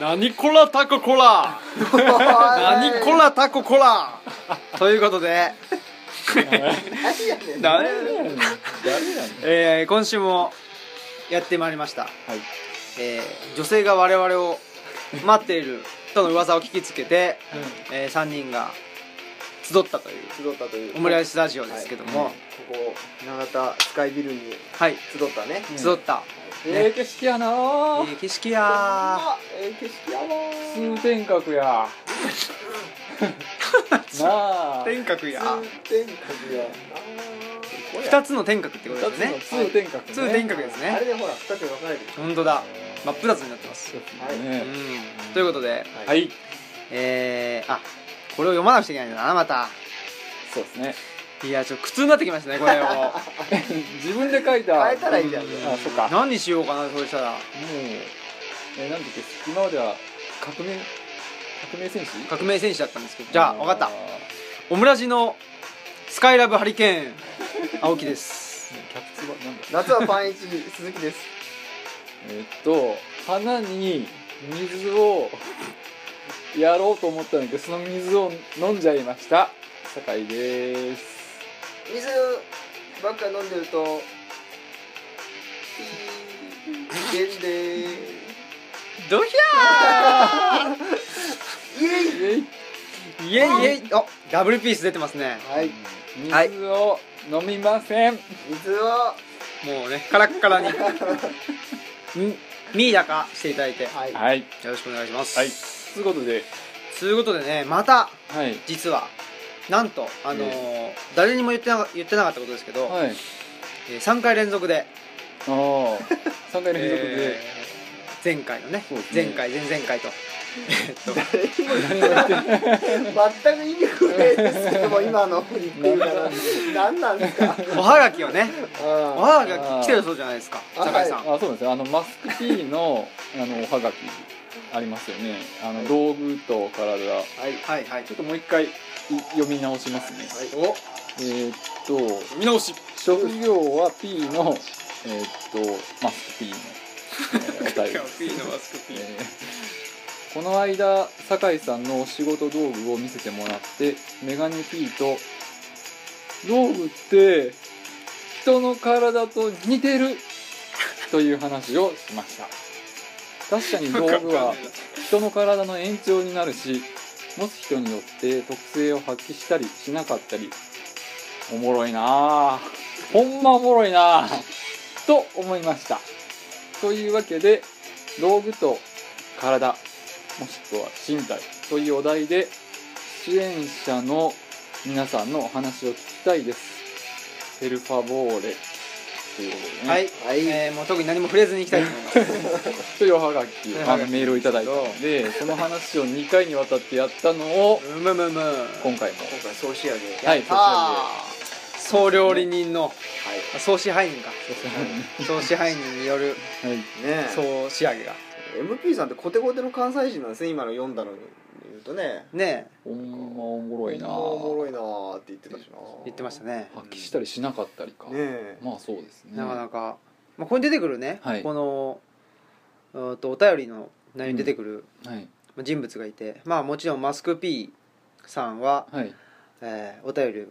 何こらタココラ。何こらタココラ。ということで。何やねん。誰誰やねんえー今週もやってまいりました、はい。えー女性が我々を待っているとの噂を聞きつけて、え3人が集ったという集ったという。オムライスラジオですけども、ここ長田スカイビルにはい、集ったね。うん集った、ええ景色やな。ーいい景色や。あええ景色やわ。ー通天閣や。なあ。天閣や。通天閣や二つの天閣ってこと二ですね。つの通天閣ね。通天閣ですあれねでほら二つに分かれてる。本当だ。真っ二つになってます、はいね。うん、ということではい。えー、あこれを読まなくちゃいけないんだなまた。そうですね。いやちょっと苦痛になってきましたねこれを自 変えたらいいじゃん。あそっか。もう何にしようかなそうしたら。えなんだっけ今までは革命革命戦士？革命戦士だったんですけど。じゃあ分かった。オムラジのスカイラブハリケーン 青木です。キャプツバなんだ？夏はパンイチ鈴木です。えっと花に水をやろうと思ったんだけどその水を飲んじゃいました。酒井です。水ばっか飲んでるといいゲンでドヒイエイ。イエイャー。イエイ。イエイ。あダブルピース出てますね。はい。はい。水を飲みません、水を。もうねカラッカラに。みミイラ化していただいて。よはい。はい。ろしくお願いします。はい。ということで。ということでねまたはい。実はなんとあのー誰にも言ってなか言ってなかったことですけど、はい。えー3回連続でああ3回連続で、えー前回のね。そうですね。前回前々回と。えっと。全く意味不明ですけども今の言ってるから何なんですか？おはがきをね。おあはがきが来てるそうじゃないですか。あ酒井さん、あそうなんですよ。あのマスク P のあのおはがきありますよね。あの道具と体。はい。はいはい。ちょっともう一回い読み直しますね。お。えーっと。見直し。職業は P のえーっとマスク P の、えーお便り。えーこの間酒井さんのお仕事道具を見せてもらってメガネ P と道具って人の体と似てるという話をしました。確かに道具は人の体の延長になるし持つ人によって特性を発揮したりしなかったり。おもろいなあほんまおもろいなあと思いました。というわけで道具と体もしくは身体というお題で支援者の皆さんのお話を聞きたいです。ヘルファボーレ。ということでね、はい、はい。えーもう特に何も触れずにいきたいと思います。というおはがきはい。あのメールをいただいたのでその話を2回にわたってやったのをうむむむ今回も。今回総仕上げはいあ総料理人の総支配人か。そ総支配人による総仕上げが。MP さんってコテコテの関西人なんですね今の読んだのに言うとね。ねほんまおもろいな。おもろいなーって言ってたしな。言ってましたね。発揮したりしなかったりか、ねえ。まあそうですね。なかなか、まあ、ここに出てくるね、はい。このうーんとお便りの内容に出てくるはい。人物がいて、まあもちろんマスク P さんは、はい。えーお便りを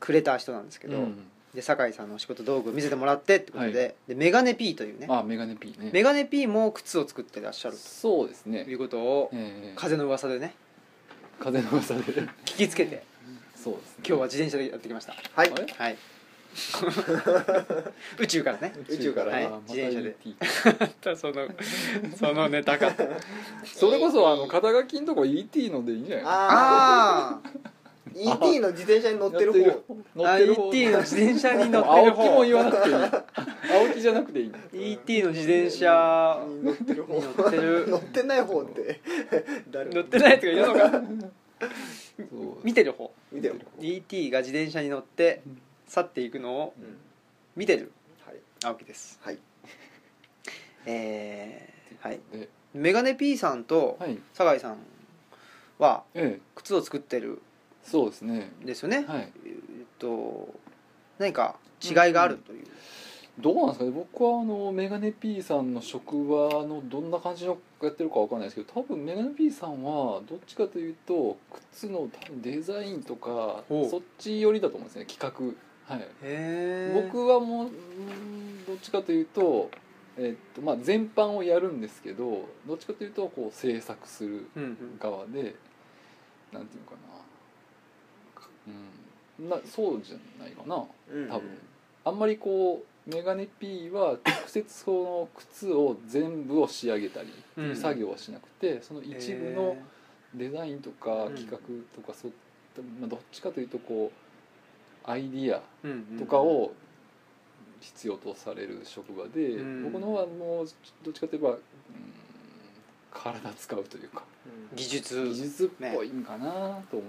くれた人なんですけど、うん。で酒井さんのお仕事道具を見せてもらってってことで,、でメガネ P というねあメガネ P ね。メガネ P も靴を作ってらっしゃるそうですね。ということをええ風の噂でね風の噂で。聞きつけてそうですね。今日は自転車でやってきました。はい。はい。宇宙からね。宇宙から。はい。自転車で。そのそのネタか それこそあの肩書きのとこ ET のでいいんじゃない？あああ ET の自転車に乗ってる乗方乗ってる方。ET の自転車に乗ってる青木も方言わなくていい。青木じゃなくていい。ET の自転車に乗ってる方。に乗ってる。乗ってない方って。誰？乗ってないやつがいるのか。そう。見てる方。見てる ET が自転車に乗って去っていくのをうん。見てる。はい。青木です。はい。えー、はい。でメガネ P さんとはい。酒井さんはええ。靴を作ってるそうですね。んですよね、はい。えっと何か違いがあるという、どうなんですかね。僕はあのメガネ P さんの職場のどんな感じのやってるかわかんないですけど多分メガネ P さんはどっちかというと靴の多分デザインとかそっち寄りだと思うんですね企画。はい。へえ僕はもううんどっちかというと,、えっとまあ、全般をやるんですけどどっちかというとこう制作するうんうん。側でなんていうのかな、うん、なそうじゃないかな。うん。多分。あんまりこうメガネ P は直接その靴を全部を仕上げたりっていう作業はしなくて、その一部のデザインとかうん企画とかそうまあ、どっちかというとこうアイディアとかを必要とされる職場で、うん。僕の方はもうどっちかといえば、うん、体使うというか。うん。技術。技術っぽいんかなと思いますね。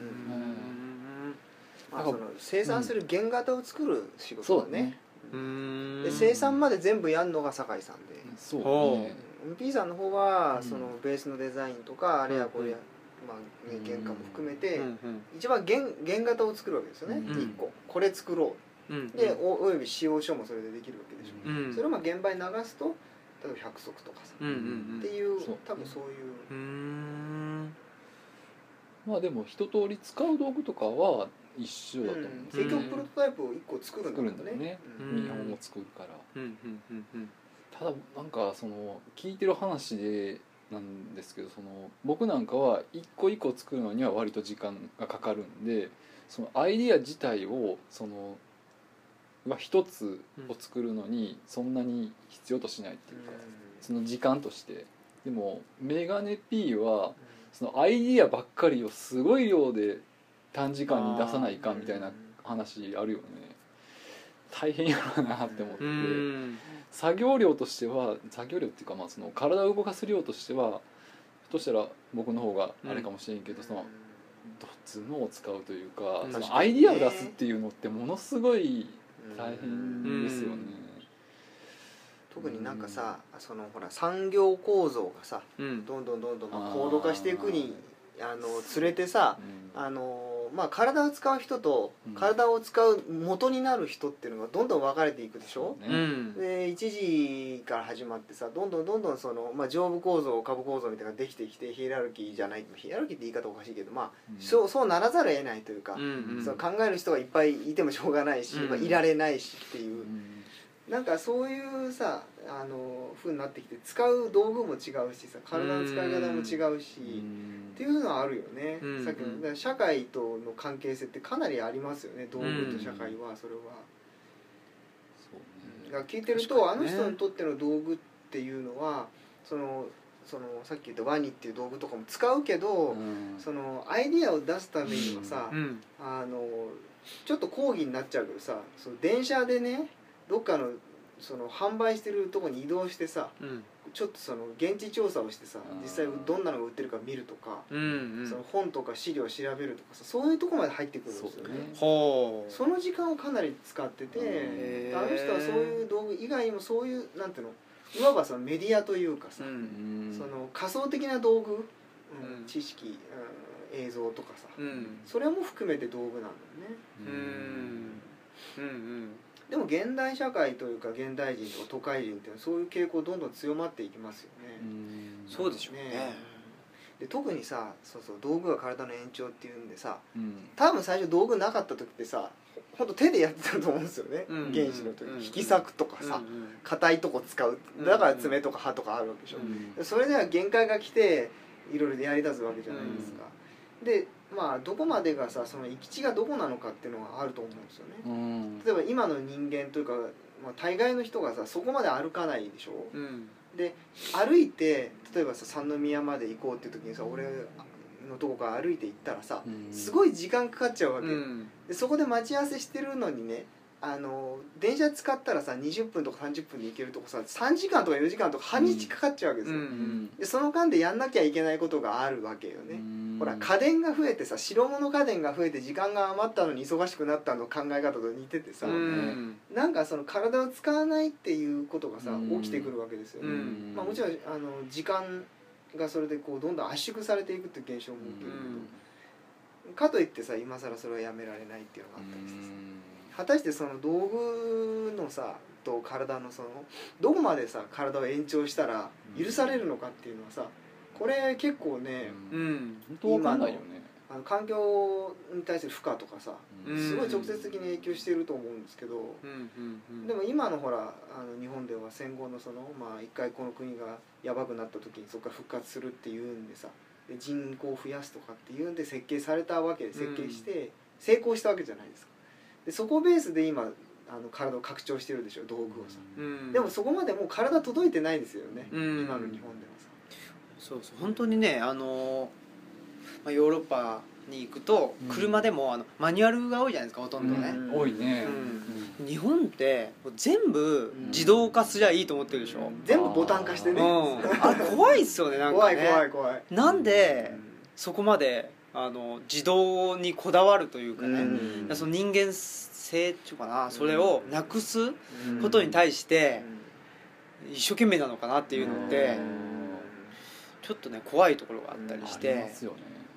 うんうんまあその生産する原型を作る仕事だね。うん。で生産まで全部やるのが酒井さんで。そう。ほね P さんの方はうん。そのベースのデザインとかあれやこれや、まあね、原価も含めてうん。うん。一番原原型を作るわけですよね、うん。一個これ作ろう。ん。うでおおよび使用書もそれでできるわけでしょ、うん。それをまあ現場に流すと例えば100足とかさ、うんうん。っていうそう。多分そういううーん。まあでも一通り使う道具とかは一緒だと思う。結局プロトタイプを1個作るんだもんね。作るんだよね。本を作るから。うんうんうんうん。ただなんかその聞いてる話でなんですけどその僕なんかは一個一個作るのには割と時間がかかるんでそのアイディア自体をそのまあ一つを作るのにそんなに必要としないっていうか、その時間として。でもメガネ P はそのアイディアばっかりをすごい量で短時間に出さないかんみたいな話あるよね。大変やろうなって思って、うん。作業量としては作業量っていうかまあその体を動かす量としてはひょっとしたら僕の方があれかもしれんけど、そのどっちのを使うというか、うん。そのアイディアを出すっていうのってものすごい大変ですよね。特になんかさそのほら産業構造がさうん。どんどんどんどん高度化していくにあの連れてさうん。あのまあ体を使う人とうん。体を使う元になる人っていうのがどんどん分かれていくでしょ？そうん。で一時から始まってさどんどんどんどんその、まあ、上部構造下部構造みたいなのができてきてヒエラルキーじゃないヒエラルキーって言い方おかしいけどまあ、うん。そうそうならざるを得ないというか、うんうん。その考える人がいっぱいいてもしょうがないし、うん。まあ、いられないしっていう。う、んなんかそういうさあの風になってきて使う道具も違うしさ体の使い方も違うし、っていうのはあるよね、うん。さっきの社会との関係性ってかなりありますよね。道具と社会はそれは。そうね。だから聞いてると、ね。の人にとっての道具っていうのはそのそのさっき言ったワニっていう道具とかも使うけど、うん。そのアイディアを出すためにはさ、うん。あのちょっと講義になっちゃうけどさその電車でねどっかのその販売してるとこに移動してさうん。ちょっとその現地調査をしてさ実際どんなのが売ってるか見るとか、うんその本とか資料を調べるとかさそういうとこまで入ってくるんですよね。そその時間をかなり使ってて、あの人はそういう道具以外にもそういうなんていうのいわばそのメディアというかさ、うん。うんその仮想的な道具、うんうん。知識、うん映像とかさ、うん。それも含めて道具なんだよね。うんうんでも現代社会というか現代人とか都会人っていうのはそういう傾向どんどん強まっていきますよね、うん。そうでしょうね。で特にさそうそう道具が体の延長っていうんでさうん。多分最初道具なかった時ってさほんと手でやってたと思うんですよね、うん。原始の時、うん。引き裂くとかさうん硬、いとこ使う。だから爪とか歯とかあるわけでしょ、うん。それでは限界が来ていろいろやりだすわけじゃないですか、でまあどこまでがさその行き地がどこなのかっていうのがあると思うんですよね。うん。例えば今の人間というか、まあ、大概の人がさそこまで歩かないでしょ？うん。で歩いて例えばさ三宮まで行こうっていう時にさ俺のとこから歩いて行ったらさうん。すごい時間かかっちゃうわけ、うん。でそこで待ち合わせしてるのにねあの電車使ったらさ20分とか30分で行けるとこさ3時間とか4時間とか半日かかっちゃうわけですよ、うん。でその間でやんなきゃいけないことがあるわけよね、うん。ほら家電が増えてさ白物家電が増えて時間が余ったのに忙しくなったの考え方と似ててさ、うん。なんかその体を使わないっていうことがさうん。起きてくるわけですよね、うん。まあ、もちろんあの時間がそれでこうどんどん圧縮されていくっていう現象も起きるけど、かといってさ今更それはやめられないっていうのがあったりしてさ果たしてその道具のさと体のそのどこまでさ体を延長したら許されるのかっていうのはさこれ結構ね、うん。本当わかんないよね。あの環境に対する負荷とかさうん。すごい直接的に影響してると思うんですけど、うんでも今のほらあの日本では戦後のそのまあ一回この国がやばくなった時にそこから復活するっていうんでさで人口を増やすとかっていうんで設計されたわけで設計して成功したわけじゃないですかでそこベースで今あの体を拡張してるでしょ道具をさ、うん。でもそこまでもう体届いてないですよね、うん。今の日本ではさ。そうそう。本当にねあのまあヨーロッパに行くとうん。車でもあのマニュアルが多いじゃないですかほとんどね、うん。多いね。う日本って全部自動化すりゃいいと思ってるでしょ、全部ボタン化してうん、ね、あれ怖いっすよねなんか怖いね怖い怖い。なんでそこまであの自動にこだわるというかね、うん。その人間性っていうかなそれをなくすうんことに対して一生懸命なのかなっていうのってうん。ちょっとね怖いところがあったりして。ね。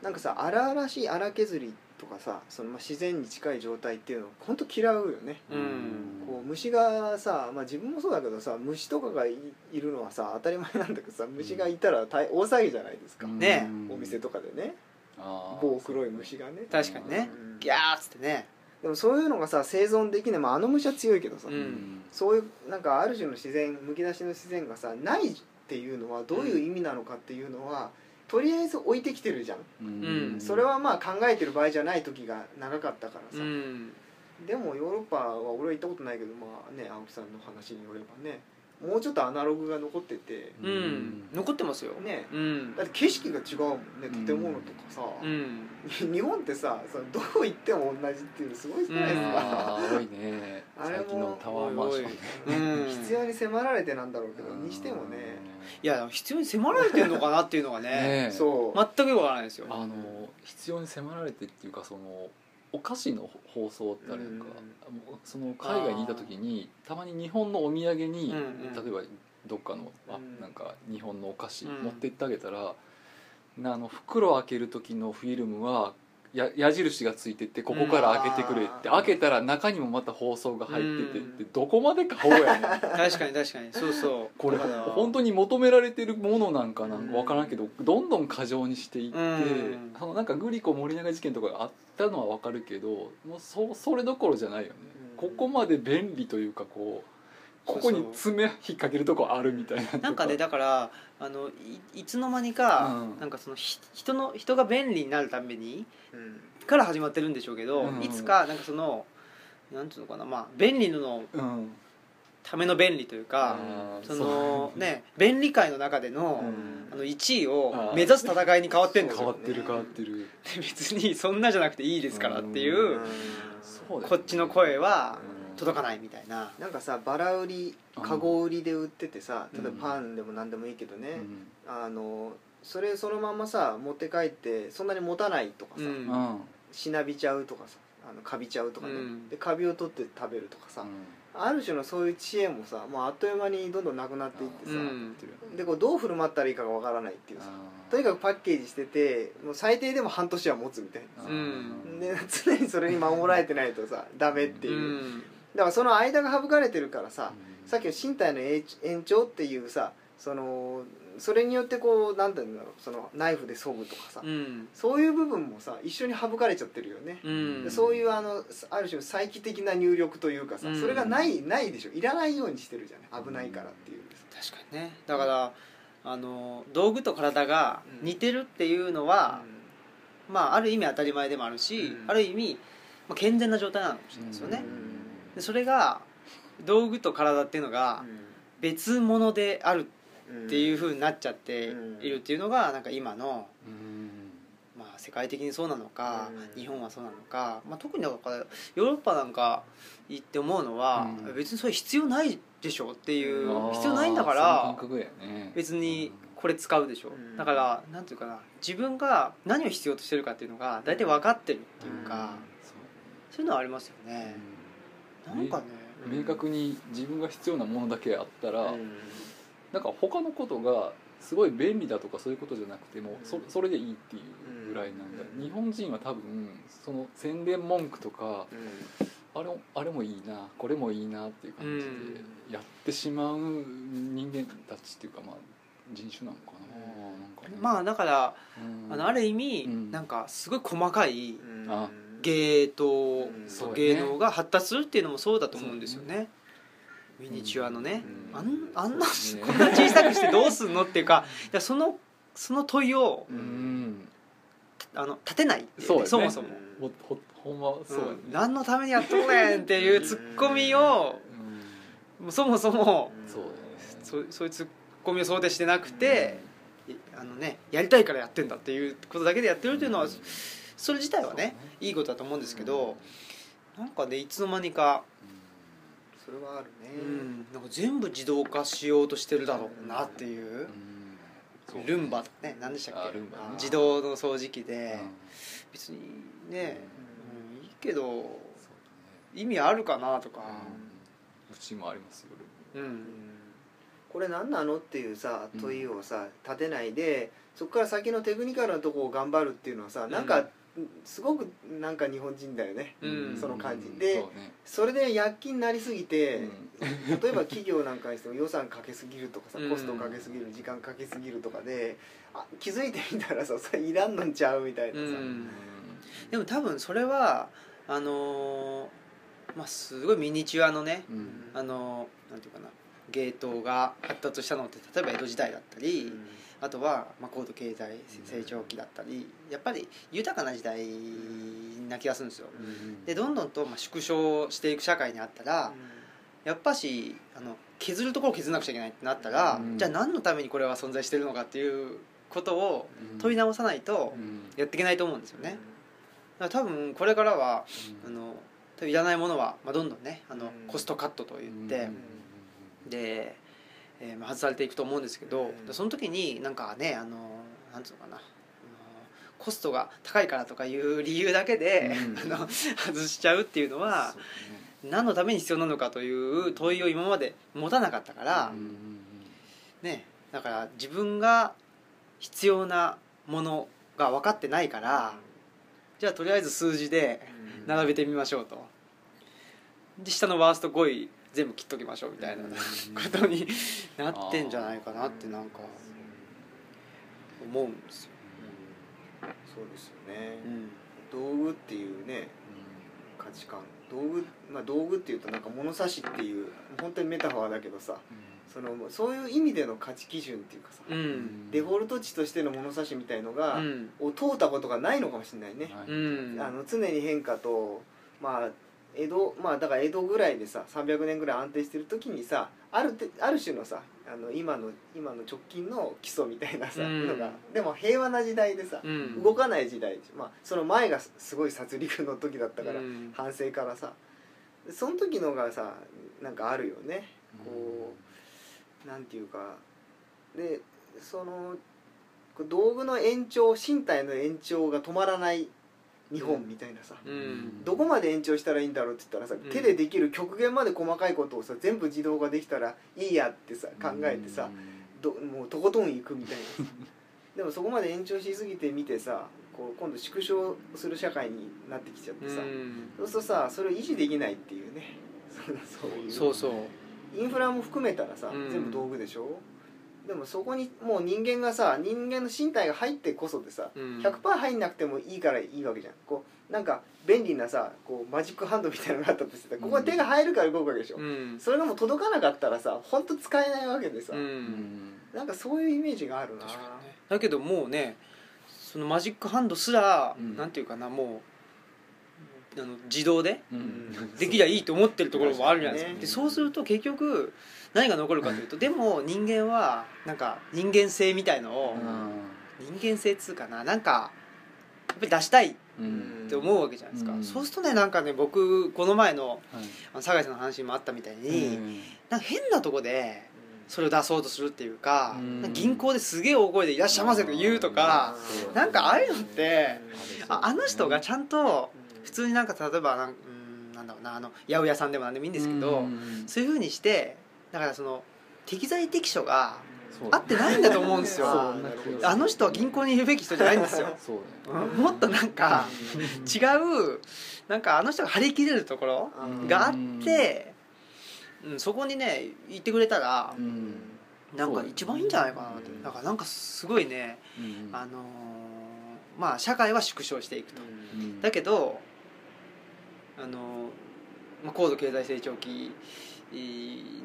なんかさ荒々しい荒削りとかさそのまあ自然に近い状態っていうの本当嫌うよね。うん。こう虫がさ、まあ、自分もそうだけどさ虫とかがいいるのはさ当たり前なんだけどさ虫がいたら大大騒ぎじゃないですか、ね。お店とかでねあー。棒黒い虫がね。確かにね。うん。ギャーっつってね。でもそういうのがさ生存できない、まあ、あの虫は強いけどさ、うん。そういうなんかある種の自然むき出しの自然がさないっていうのはどういう意味なのかっていうのは、とりあえず置いてきてるじゃん、うん。それはまあ考えてる場合じゃない時が長かったからうさ、ん。でもヨーロッパは俺は行ったことないけどまあね青木さんの話によればねもうちょっとアナログが残ってて。ううん。ん残ってますよ。ね。うん。だって景色が違うもんねうん建物とかさ、うん。日本ってさそのどこ行っても同じっていうのすごいじゃないですか、あー多いね。あれも最近のタワーマンション。ねうん。必要に迫られてなんだろうけどにしてもね。いや必要に迫られてるのかなっていうのがね ねえ。そう、全くよくわからないですよ。あの必要に迫られてっていうかそのお菓子の放送ってあれか、うん。もうその海外にいた時にたまに日本のお土産に、うんうん。例えばどっかのあうん。なんか日本のお菓子うん。持ってってあげたら、なあの袋開ける時のフィルムはや矢印がついててここから開けてくれって、うん。開けたら中にもまた包装が入ってて、うん。でどこまで買おうやねん。確かに確かにそうそう。これ本当に求められてるものなんかなん。か分からんけどどんどん過剰にしていって、うん。そのなんかグリコ森永事件とかがあったのは分かるけどもうそそれどころじゃないよね、うん。ここまで便利というかこうここに爪引っ掛けるとこあるみたいななんかねだからあのいいつの間にか、うん。なんかそのひ人の人が便利になるためにうん。から始まってるんでしょうけど、うん。いつかなんかそのなんていうのかなまあ便利のうん。ための便利というか、あーそのね。便利界の中での,、うん。あの1位を目指す戦いに変わってんですよ変わってる変わってる。で別にそんなじゃなくていいですからっていう、こっちの声はうん届かないみたいな、なんかさバラ売りカゴ売りで売っててさ例えばうんパンでも何でもいいけどね、うん。あのそれそのままさ持って帰ってそんなに持たないとかさ、うん。うんしなびちゃうとかさあのカビちゃうとかね、うん。でカビを取って食べるとかさ、ある種のそういう知恵もさもうあっという間にどんどんなくなっていってさ、うん。でこうどう振る舞ったらいいかがわからないっていうさ。とにかくパッケージしててもう最低でも半年は持つみたいなうん。で常にそれに守られてないとさダメっていう、うんだからその間が省かれてるからさ、うん。さっきの身体の延延長っていうさそのそれによってこうなんて言うんだろうそのナイフで削ぐとかさ、うん。そういう部分もさ一緒に省かれちゃってるよね、うん。でそういうあのある種の再帰的な入力というかさ、うん。それがないないでしょ。いらないようにしてるじゃない。危ないからっていう確かにね。だからあの道具と体が似てるっていうのは、まあある意味当たり前でもあるし、うん。ある意味、まあ、健全な状態なのかもしれないですよね、でそれが道具と体っていうのが別物であるっていうふうになっちゃっているっていうのがなんか今の、うん。まあ、世界的にそうなのか、うん。日本はそうなのか、まあ、特にだからヨーロッパなんか行って思うのは、うん。別にそれ必要ないでしょっていう、必要ないんだから別にこれ使うでしょ、うん。だからなんていうかな自分が何を必要としてるかっていうのが大体分かってるっていうか、そう。そういうのはありますよね、なんかね、うん明確に自分が必要なものだけあったら、うん。なんか他のことがすごい便利だとかそういうことじゃなくてもそそれでいいっていうぐらいなんだ、うん。日本人は多分その宣伝文句とかあれあれもいいなこれもいいなっていう感じでやってしまう人間たちっていうかまあ人種なのかな,、なんかね。まあだから、うん。あのある意味、うん。なんかすごい細かいあ芸当、うん。そうだね芸能が発達するっていうのもそうだと思うんですよね。ミニチュアのね、うん。あんあんな、こんな小さくしてどうすんのっていうかいやそのその問いをうん。あの立てないそそもそも、ほほほんまそう何のためにやっとるねんっていうツッコミをそもそもそうそそういうツッコミを想定してなくて、いあのねやりたいからやってんだっていうことだけでやってるっていうのはそれ自体はねいいことだと思うんですけどなんかねいつの間にか、それはあるね。うん、なんか全部自動化しようとしてるだろうなっていううん。ルンバとかね何でしたっけ？あルンバね。自動の掃除機うん。で別にね、うん。うんいいけど意味あるかなとか、うちもありますようんうん。これ何なのっていうさ問いをさ立てないでそこから先のテクニカルなとこを頑張るっていうのはさなんかすごくなんか日本人だよね。うん。その感じ。うん。でそうね。それで躍起になりすぎてうん。例えば企業なんかにしても予算かけすぎるとかさうん。コストかけすぎる時間かけすぎるとかであ気づいてみたらさそれいらんのんちゃうみたいなさ。うん。でも多分それはあのーまあすごいミニチュアのね、うん。あのーなんていうかな芸当が発達したのって例えば江戸時代だったり、あとは、まあ、高度経済成長期だったりやっぱり豊かな時代な気がするんですよ。うんでどんどんとまあ縮小していく社会にあったら、やっぱしあの削るところを削らなくちゃいけないってなったら、うん。じゃあ何のためにこれは存在してるのかっていうことをうん。問い直さないとうん。やっていけないと思うんですよね。だから多分これからはあのいらないものは、まあ、どんどんねあの、うん。コストカットといって、うん。で、えーまあ、外されていくと思うんですけど、うん。その時になんかねあのなんつうのかなコストが高いからとかいう理由だけで、うん。あの外しちゃうっていうのはね。何のために必要なのかという問いを今まで持たなかったから、うんうんね、だから自分が必要なものが分かってないからじゃあとりあえず数字でうん。並べてみましょうと。で下のワースト5位全部切っときましょうみたいなうんことになってんじゃないかなってなんか思うんですよ、そうですよね。うん。道具っていうね価値観。道具まあ道具っていうとなんか物差しっていう本当にメタファーだけどさそのそういう意味での価値基準っていうかさ、うん。デフォルト値としての物差しみたいのが、うん。を通ったことがないのかもしれないね、はいうん。あの常に変化とまあ江戸まあだから江戸ぐらいでさ300年ぐらい安定してる時にさあるてある種のさあの今の今の直近の基礎みたいなさ、うん。のがでも平和な時代でさ、うん。動かない時代。まあその前がすすごい殺戮の時だったから、うん。反省からさ。その時のがさなんかあるよね。こうなんていうか。でその道具の延長身体の延長が止まらない日本みたいなさ、うん。どこまで延長したらいいんだろうって言ったらさ、ん。手でできる極限まで細かいことをさ全部自動化できたらいいやってさ考えてさ、どもうとことん行くみたいな。さ でもそこまで延長しすぎてみてさこう今度縮小する社会になってきちゃってさ、うん。そうするとさそれを維持できないっていうね。そういう。そうそう。インフラも含めたらさ、うん。全部道具でしょ？でもそこにもう人間がさ人間の身体が入ってこそでさ、うん。100%入んなくてもいいからいいわけじゃん。こうなんか便利なさこうマジックハンドみたいなのがあったとしてさここに手が入るから動くわけでしょ、うん。それがもう届かなかったらさ本当使えないわけでさ、うん。なんかそういうイメージがあるな。ね。だけどもうねそのマジックハンドすら、うん。なんていうかなもうあの自動でうん。できりゃいいと思ってるところもあるじゃないですか、でそうすると結局何が残るかというとでも人間はなんか人間性みたいのを、人間性っつうかななんかやっぱり出したいっうん。て思うわけじゃないですか、うん。そうするとねなんかね僕この前の酒井さんの話にもあったみたいに、うん。なんか変なとこでそれを出そうとするっていうか,、うん。銀行ですげえ大声で「いらっしゃいませ」とか言うとか、うん。なんかああいうのってうん。ああの人がちゃんと普通になんか例えばなんうんなんだろうなあの八百屋さんでもなんでもいいんですけど、うん。そういうふうにしてだからその適材適所が合ってないんだと思うんですよ。あの人は銀行にいるべき人じゃないんですよ。もっとなんか違うなんかあの人が張り切れるところうん。があって、うん、そこにね行ってくれたらうん。なんか一番いいんじゃないかなってうんだからなんかすごいねうん。あのーまあ社会は縮小していくと。うん。だけどあのーまあ、高度経済成長期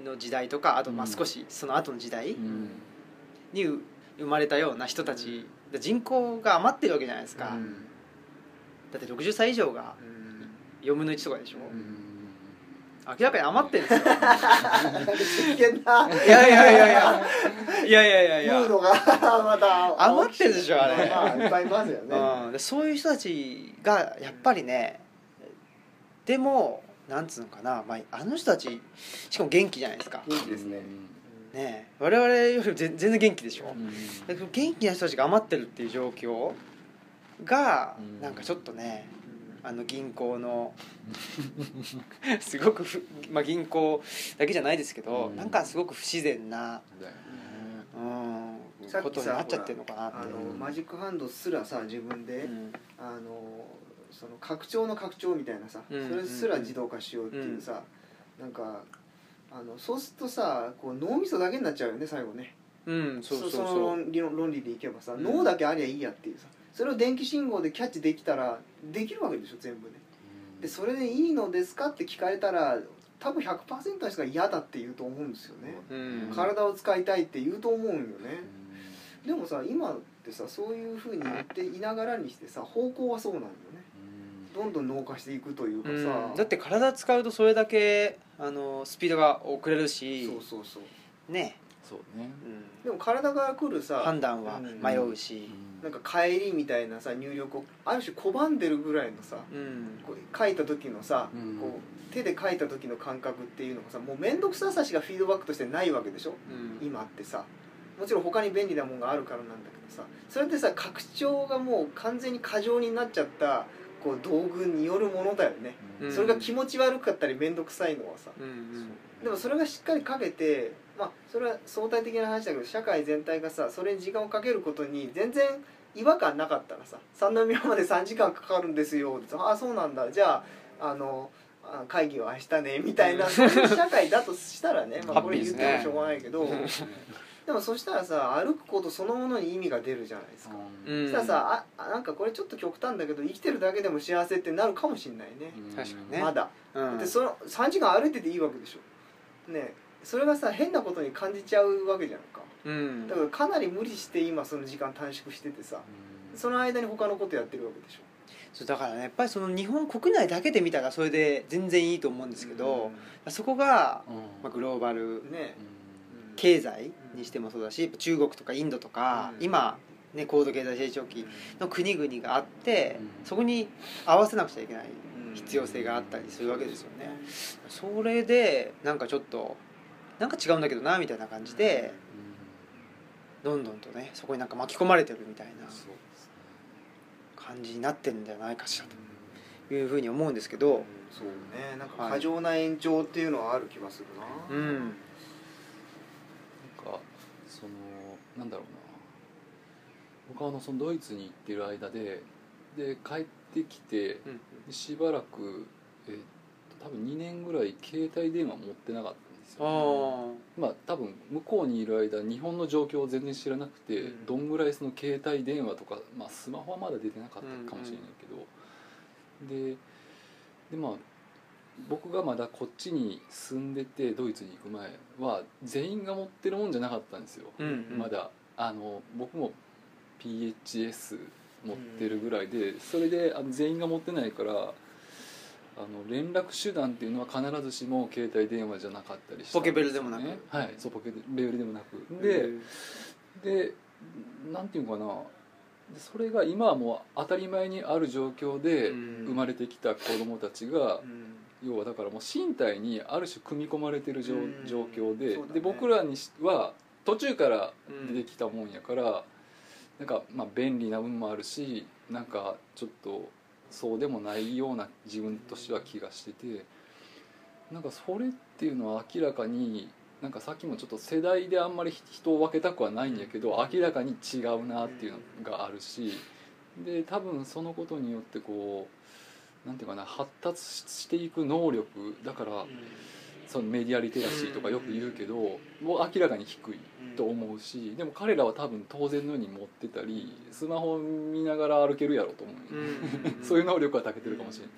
の時代とかあとまあうん。少しその後の時代うん。に生まれたような人たち。人口が余ってるわけじゃないですか、うん。だって60歳以上が4分の1とかでしょ、うん。明らかに余ってるんですよ。危険ないやいやいや。いやいやいやいや。いや 余ってるでしょあれ。まあいっぱいいますよね。うん、でそういう人たちがやっぱりねでもなんつうのかな、まあ、あの人たちしかも元気じゃないですか。元気ですね。ねえ我々より全全然元気でしょ、うん。元気な人たちが余ってるっていう状況がうん。なんかちょっとねあの銀行の すごくふ、まあ、銀行だけじゃないですけど、うん。なんかすごく不自然な、うん、ことになっちゃってるのかなって。あのマジックハンドすらさ自分で、うん。あのその拡張の拡張みたいなさ、うんそれすら自動化しようっていうさ、なんかあのそうするとさこう脳みそだけになっちゃうよね最後ね。うん、そうそうそそうの論理論論理でいけばさ、うん。脳だけありゃいいやっていうさそれを電気信号でキャッチできたらできるわけでしょ全部ね。でそれでいいのですかって聞かれたら多分100%の人が嫌だって言うと思うんですよね、うん。体を使いたいって言うと思うんよね、でもさ今ってさそういうふうに言っていながらにしてさ方向はそうなんよねどんどん脳化していくというかさ、うんだって体使うとそれだけあのスピードが遅れるしそうそうそうね、そうねうんでも体から来るさ判断は迷うし、なんか帰りみたいなさ入力をある種拒んでるぐらいのさうんこう書いた時のさ、うんこう手で書いた時の感覚っていうのがさもう面倒くささしかフィードバックとしてないわけでしょうん今ってさもちろん他に便利なもんがあるからなんだけどさそれってさ拡張がもう完全に過剰になっちゃったこう道具によるものだよね、うん。それが気持ち悪かったり面倒くさいのはさ。うんうん。でもそれがしっかりかけてまあそれは相対的な話だけど社会全体がさそれに時間をかけることに全然違和感なかったらさ三宮まで3時間かかるんですよってああそうなんだ。じゃああのあ会議は明日ねみたいなそういう社会だとしたらね、まあ、これ言ってもしょうがないけど、でもそしたらさ歩くことそのものに意味が出るじゃないですか、うん。そしたらさああなんかこれちょっと極端だけど生きてるだけでも幸せってなるかもしんないね、確かにね。まだ。うん。でその3時間歩いてていいわけでしょ。ねそれがさ変なことに感じちゃうわけじゃんか。うん。だからかなり無理して今その時間短縮しててさその間に他のことやってるわけでしょ。そうだからねやっぱりその日本国内だけで見たらそれで全然いいと思うんですけど、そこが、まあ、グローバルうんね経済にしてもそうだし中国とかインドとか、うん。今、ね、高度経済成長期の国々があって、うん。そこに合わせなくちゃいけないうん。必要性があったりするわけですよね、それでなんかちょっとなんか違うんだけどなみたいな感じでどんどんとねそこになんか巻き込まれてるみたいな感じになってるんじゃないかしらというふうに思うんですけど。そうね。なんか過剰な延長っていうのはある気がするな、うん。なんかそのなんだろうな。僕はあのそのドイツに行ってる間でで帰ってきてうんしばらく、えっと多分2年ぐらい携帯電話持ってなかったんですあよ、あまあ多分向こうにいる間日本の状況を全然知らなくて、うん。どんぐらいその携帯電話とか、まあ、スマホはまだ出てなかったかもしれないけど、ででまあ僕がまだこっちに住んでてドイツに行く前は全員が持ってるもんじゃなかったんですよ、うんうん。まだ。あの僕も PHS 持ってるぐらいで、それであの全員が持ってないからあの連絡手段っていうのは必ずしも携帯電話じゃなかったりしたんポケベルでもなく。はい。そうポケベルでもなく。ででなんていうのかな。でそれが今はもう当たり前にある状況でうん。生まれてきた子供たちがうん要はだからもう身体にある種組み込まれてる状況でで僕らにしは途中から出てきたもんやからなんかまあ便利な部分もあるしなんかちょっとそうでもないような自分としては気がしててなんかそれっていうのは明らかになんかさっきもちょっと世代であんまり人を分けたくはないんやけど明らかに違うなっていうのがあるしで多分そのことによってこうなんていうかな発達していく能力だからそのメディアリテラシーとかよく言うけどもう明らかに低いと思うしでも彼らは多分当然のように持ってたりスマホ見ながら歩けるやろうと思う そういう能力は長けてるかもしれない。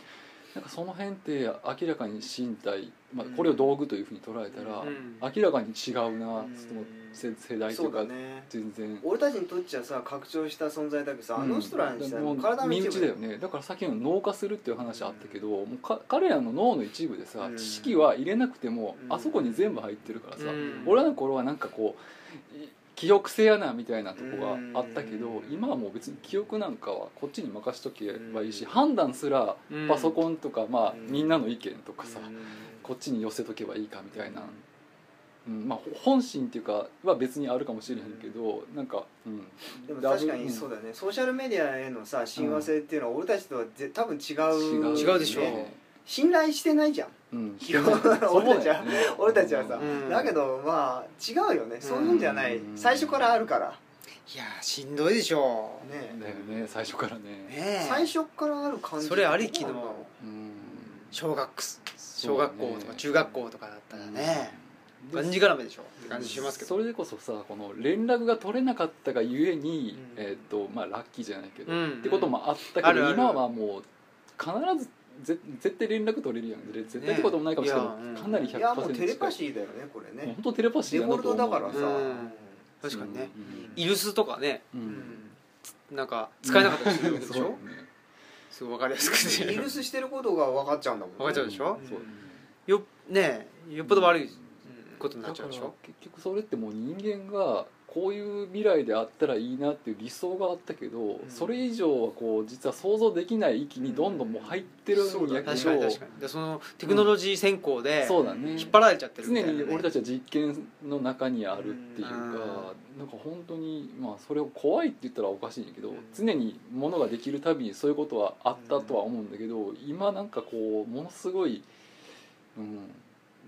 なんかその辺って明らかに身体、まあ、これを道具というふうに捉えたら、うん。明らかに違うな、その世世代とか全然。俺たちにとっちゃさ拡張した存在だけどさ、あの人らにしたらもう体のだよね。だからさっきの脳化するっていう話あったけど、もうか彼らの脳の一部でさ、うん。知識は入れなくても、うん。あそこに全部入ってるからさ、うん。俺らの頃はなんかこうい記憶性やなみたいなとこがあったけど、うん。今はもう別に記憶なんかはこっちに任しとけばいいし、うん。判断すらうんパソコンとか、まあ、うん。みんなの意見とかさ、こっちに寄せとけばいいかみたいな、うんまあ、本心っていうかは別にあるかもしれへんけどなんか、うん、でも確かにそうだね、ソーシャルメディアへのさ親和性っていうのは俺たちとはぜ多分違う違うでしょね。信頼してないじゃんうん、基本俺たちは俺たちはさ、うん。だけどまあ違うよね。そういうんじゃない、うん最初からあるから。いやーしんどいでしょね。だよね。最初からね。最初からある感じ。それありきの小学小学校とか中学校とかだったらねでがんじがらめでしょ。って感じしますけど。それでこそさこの連絡が取れなかったがゆえに、うん。えっ、とまあラッキーじゃないけど、うん。ってこともあったけど今はもう必ずぜ絶対連絡取れるやん。で絶対ってこともないかもしれない。けど、ねいやかなり100%いやもうテレパーシーだよねこれね。本当テレパシーデフォルトだからさ、うん。確かにね。うん。イルスとかね。うん。うんなんか使えなかったりするでしょ？すごい分かりやすくて。イルスしてることが分かっちゃうんだもんね。分かっちゃうでしょ？そう。よねえよっぽど悪いことになっちゃうでしょ？結局それってもう人間がこういう未来であったらいいなっていう理想があったけど、ん。それ以上はこう実は想像できない域にどんどんもう入ってるんやけど、確かに確かに。でそのテクノロジー先行でそうだね。引っ張られちゃってる常みたいなね。に俺たちは実験の中にあるっていうか、うん。なんか本当にまあそれを怖いって言ったらおかしいんやけど、うん。常にものができるたびにそういうことはあったとは思うんだけど今なんかこうものすごい、うん、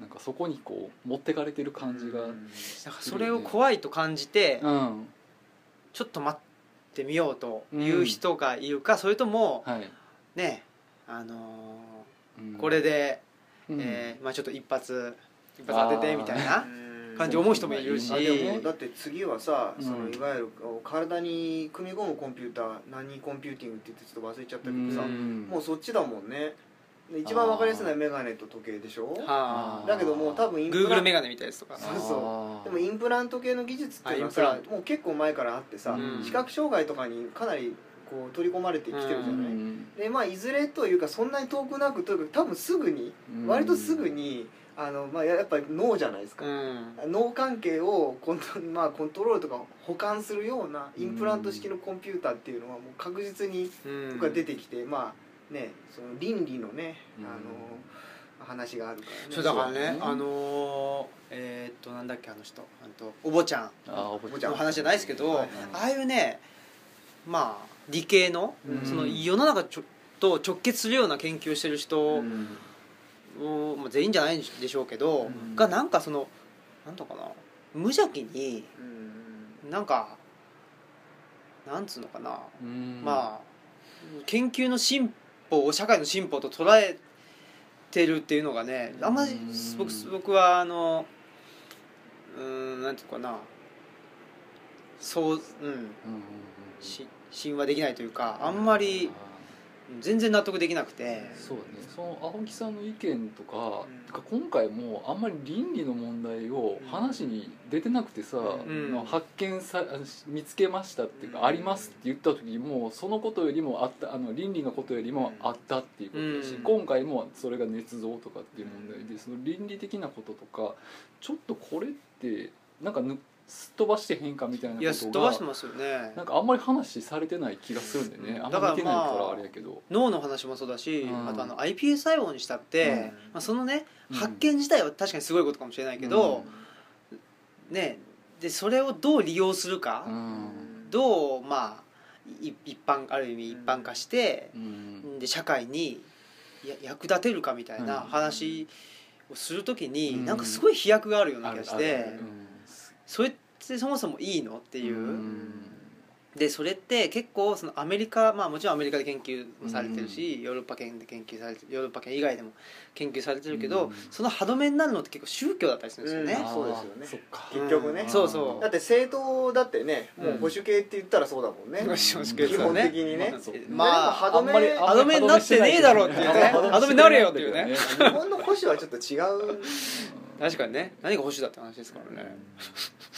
なんかそこにこう持ってかれてる感じが、うん。なんかそれを怖いと感じてうん。ちょっと待ってみようという人がいるかそれともはい。ねあのうん。ーこれでうん。えーまあちょっと一発一発当ててみたいな感じで思う人もいるし。だって次はさ、うん。そのいわゆる体に組み込むコンピューター何コンピューティングって言ってちょっと忘れちゃったけどさ、うん。もうそっちだもんね。で一番分かりやすいのはメガネと時計でしょ？はあ。だけどもう多分インプラ Google メガネみたいなやつとか。そうそう。でもインプラント系の技術っていうのはさもう結構前からあってさ、うん。視覚障害とかにかなりこう取り込まれてきてるじゃない、うん。でまあいずれというかそんなに遠くなくというか多分すぐにうん。割とすぐにあの、まあ、やっぱり脳じゃないですか、うん。脳関係をコント, まあ、コントロールとか保管するようなインプラント式のコンピューターっていうのはもう確実にうん。僕が出てきて、まあねその倫理のね、うん。あの話があるからね。そうだからねあのーえーっとなんだっけあの人。あとお坊ちゃん。あーお坊ちゃん。の話じゃないですけど、ああいうねまあ理系の、うん。その世の中ちょと直結するような研究をしてる人うん。を、まあ、全員じゃないんでしょうけど、うん。がなんかそのなんとかな無邪気にうん。なんかなんつうのかな、うん。まあ研究の進歩を社会の進歩と捉えてるっていうのがねあんまりうん僕僕はあのうーんなんていうかな。そううん。うんうんうんし神話できないというかあんまり全然納得できなくて。そうね。その青木さんの意見とか,、うん。か今回もあんまり倫理の問題を話に出てなくてさ、ん。の発見さ見つけましたっていうか、うん。ありますって言った時もそのことよりもあったあの倫理のことよりもあったっていうことだし、うん。今回もそれが捏造とかっていう問題でその倫理的なこととかちょっとこれってなんかぬすっ飛ばしてへんかみたいなこいやすっとが飛ばしてますよね。なんかあんまり話されてない気がするんでね、うん。あんまり見てないかだからまあれやけど。脳の話もそうだし、うん。あとあの iPS 細胞にしたって、うん。まあ、そのねうん。発見自体は確かにすごいことかもしれないけど、ねでそれをどう利用するか、うん。どうまあい一般ある意味一般化してう、ん。で社会にや役立てるかみたいなうん。話をする時に、うん。なんかすごい飛躍があるような気がして、それってそもそもいいのっていう、うん。でそれって結構そのアメリカまあもちろんアメリカで研究もされてるし、ヨーロッパ圏で研究されてヨーロッパ圏以外でも研究されてるけど、うん。その歯止めになるのって結構宗教だったりするんですよね、うん。そうですよね。そっか。結局ね。うんそう。そうだって政党だってねもう保守系って言ったらそうだもんね、保守系基本的にね。まあ歯止め歯止めになってねえだろっていうね。歯止めになれよっていうね。日本の保守はちょっと違う確かにね。何が保守だって話ですからね、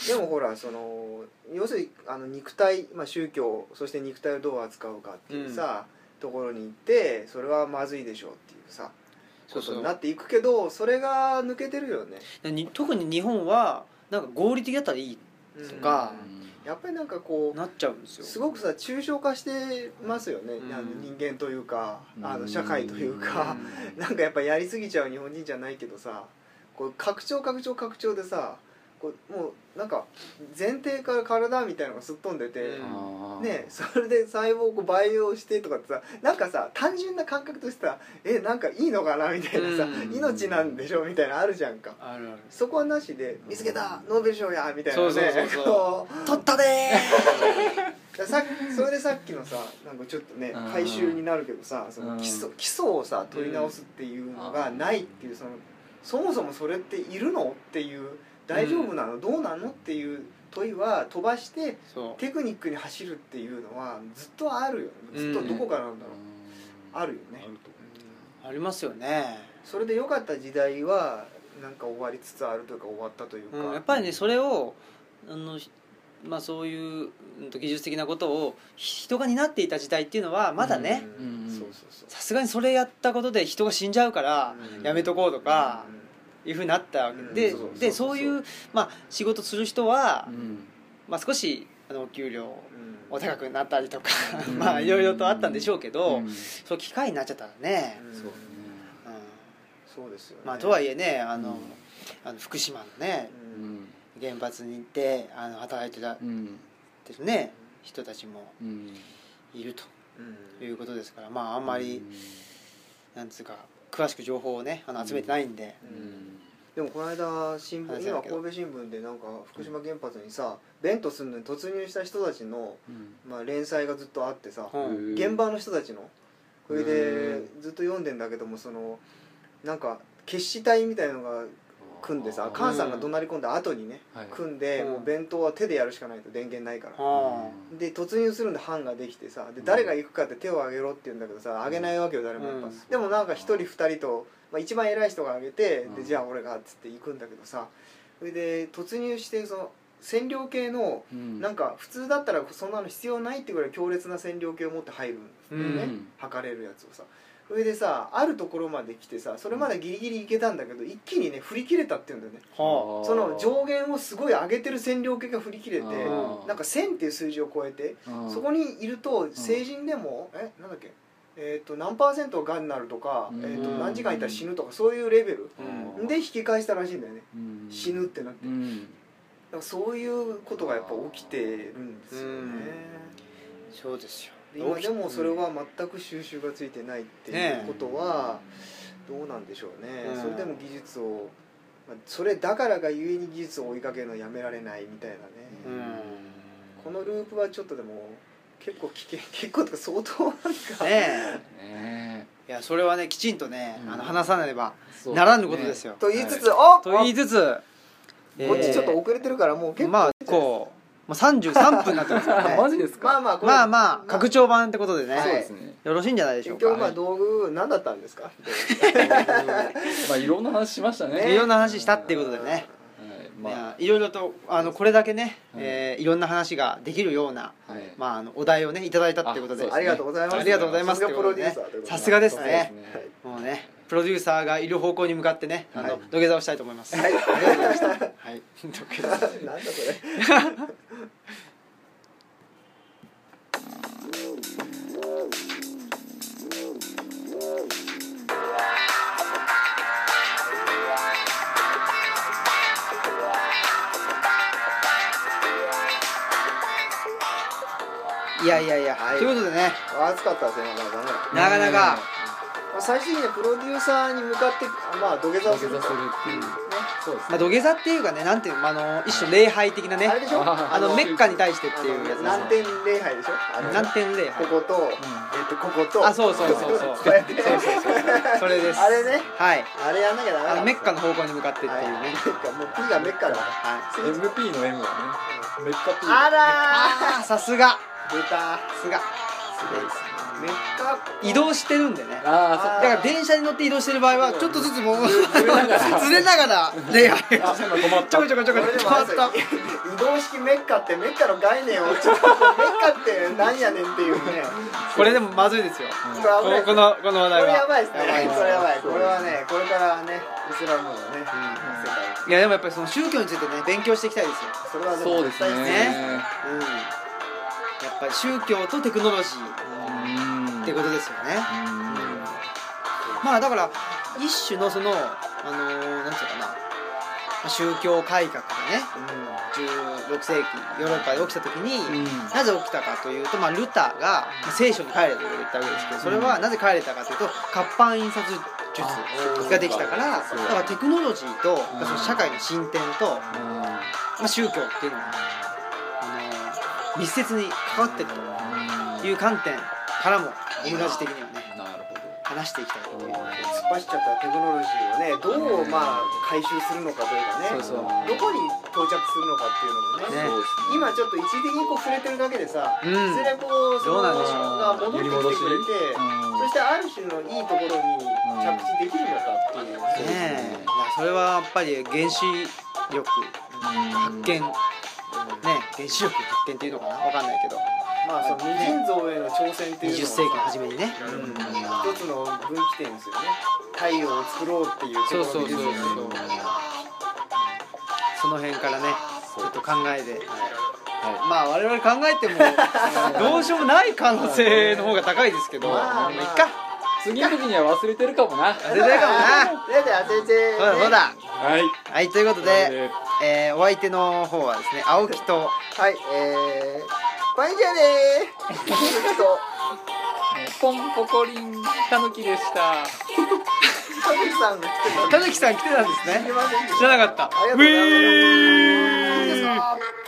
でもほらその要するにあの肉体、まあ、宗教そして肉体をどう扱うかっていうさ、ところに行ってそれはまずいでしょうっていうさそうそう。ことになっていくけどそれが抜けてるよね。に特に日本はなんか合理的だったらいいとかやっぱりなんかこうなっちゃうんですよ。すごくさ抽象化してますよね、うん。あの人間というかあうん。の社会というか、なんかやっぱやりすぎちゃう日本人じゃないけどさこう拡張拡張拡張でさこうもうなんか前提から体みたいなのがすっ飛んでて、ねそれで細胞をこう培養してとかってさなんかさ単純な感覚としてさえなんかいいのかなみたいなさ、うん。命なんでしょみたいなのあるじゃんか。あるある。そこはなしで「見つけたノーベル賞や!」みたいなね。取ったでだ さそれでさっきのさなんかちょっとねうん。回収になるけどさそうんの基礎基礎をさ取り直すっていうのがないっていうそのそもそもそれっているの？っていう。大丈夫なの？どうなの？っていう問いは飛ばしてテクニックに走るっていうのはずっとあるよね。ずっとどこからなんだろう。あるよね。ありますよね、それで良かった時代はなんか終わりつつあるというか終わったというか。うん、やっぱりねそれをあのまあそういううんと技術的なことを人が担っていた時代っていうのはまだねうんうんそうそうそう。さすがにそれやったことで人が死んじゃうからうん。やめとこうとかいうふうになったわけうん。ででそういうまあ仕事する人はうん。まあ少しあのお給料うんお高くなったりとかうん。まあいろいろとあったんでしょうけどうん。そう機会になっちゃったらね。うんそうね。うん。そうですよね。まあとはいえねあのうん。あの福島のね原発に行ってあの働いてたうん。てるね。人たちもうん。いるとうん。いうことですからまああんまりなんつうか詳しく情報をねあの集めてないんで。うん。でもこの間新聞今神戸新聞でなんか福島原発にさベントするのに突入した人たちの、うん。まあ、連載がずっとあってさうん。現場の人たちの。それうでん。ずっと読んでんだけどもそのなんか決死隊みたいのが組んでさ菅さんが怒鳴り込んだ後にねはい。組んでうん。もう弁当は手でやるしかないと電源ないから。はで突入するんで班ができてさで誰が行くかって手を挙げろって言うんだけどさ挙げないわけよ誰もやっぱ、うん。でもなんか1人2人と、まあ、一番偉い人が挙げてうん。でじゃあ俺がっつって行くんだけどさ。それで突入してその占領系のうん。なんか普通だったらそんなの必要ないってぐらい強烈な占領系を持って入るんだよね、うん。測れるやつをさそれでさあるところまで来てさそれまでギリギリいけたんだけど一気にね振り切れたっていうんだよね。あ。はその上限をすごい上げてる占領系が振り切れてなんか1000っていう数字を超えてうん。そこにいると成人でもえなんだっけえー、と何パーセントがんになるとか、うん。えー、と何時間いたら死ぬとかそういうレベルうん。で引き返したらしいんだよね。うん。死ぬってなって。だかうんらそういうことがやっぱ起きてるんですよね。そうですよで今でもそれは全く収集がついてないっていうことはどうなんでしょうね、うん。それでも技術を、まあ、それだからがゆえに技術を追いかけるのやめられないみたいなね、うん。このループはちょっとでも結構危険 結構とか相当なんか、ねねえ。いやそれはねきちんとねうん。あの話さねばえならぬことですよ。と言いつつ、はおと言いつつこっちちょっと遅れてるからもう結構、まあこうもう33分になってますからあね。マジですか？まあまあこれ。まあまあ拡張版ってことでね。そうですね。よろしいんじゃないでしょうか結局まあ道具何だったんですか？まあいろんな話しましたね。ね。いろんな話したっていうことでね。はい。まいやいろいろとあのこれだけねうんえーいろんな話ができるようなあはい。まああのお題をねいただいたっていうことで。あそうありがとうございます。ありがとうございますさすがプロデューサーということで。さすがですそうねですね。もうねプロデューサーがいる方向に向かってねあはい。の土下座をしたいと思います。はい。はい。土下座なんだそれ。いやいやいや。はい。ということでね。暑かったですねなかなかね。なかなかまあ、最終的にはプロデューサーに向かってまあ土下座をす土下座するっていう。ね。そうですまあ、土下座っていうかねなんていうのあの一種礼拝的なねあれでしょ？ああのメッカに対してっていうやつ何点礼拝でしょ？あの何点礼拝。ここと、えっとここと。あそうそうそうそう。こうやって。そうそうそうそれです。あれね。はい。あれやんなきゃダメあのメッカのの方向に向かってっていうはい。ね、メッカもう P がメッカだから。はい。MP の M がねメッカ P あらあーさすが。出た。すが。メッカ移動してるんでね。だから電車に乗って移動してる場合はちょっとずつもう ずれながられながら礼拝あそう今止まった。ちょこちょこちょこ止まった移動式メッカってメッカの概念をちょっとメッカってなんやねんっていうね。これでもまずいですよ。うんこれここのこの話これ題はやばいですね。やばいですこれやばい。これはねこれからねイスラムのね世界。いやでもやっぱりその宗教についてね勉強していきたいですよ。それはそうですね。ねうん。やっぱり宗教とテクノロジー。うんってことですよね。うん。まあだから一種のそのあのーなんていうかな。まあ宗教改革がね16世紀ヨーロッパで起きた時に、うん。なぜ起きたかというと、まあ、ルターがまあ聖書に帰れと言ったわけですけどそれはなぜ帰れたかというと活版印刷術ができたからだかからテクノロジーとうん。その社会の進展と、うん。まあ、宗教っていうのはあのー密接に関わってるという観点からも同じ的にはねなるほど。話していきたいという突っ走っちゃったテクノロジーをねどうまあ回収するのかというかね。そうそう。どこに到着するのかっていうのもね。今ちょっと一時的にこう触れてるだけでさうん。いずれこうそのどうなんでしょう。が戻ってきてくれてうん。そしてある種のいいところに着地できるのかっていうねそれはやっぱり原子力発見。ね原子力発見っていうのかな？わかんないけどまあその無尽蔵への挑戦っていう20の世紀のは初めにね。うん一つの分岐点ですよね。太陽を作ろうっていうそうそうそうそう。その辺からねちょっと考えて。はまあ我々考えても どうしようもない可能性の方が高いですけど。まあまあ。いっか。い次の時には忘れてるかもな。忘れてるかもな。だって先生そうだそうだ。はい。はいということで、えーお相手の方はですね青木とはいえーパンジャでー。ポンポコリンたぬきでした。田口さんが来てたたぬきさん来てたんですね。知らなかった。ありがとうございます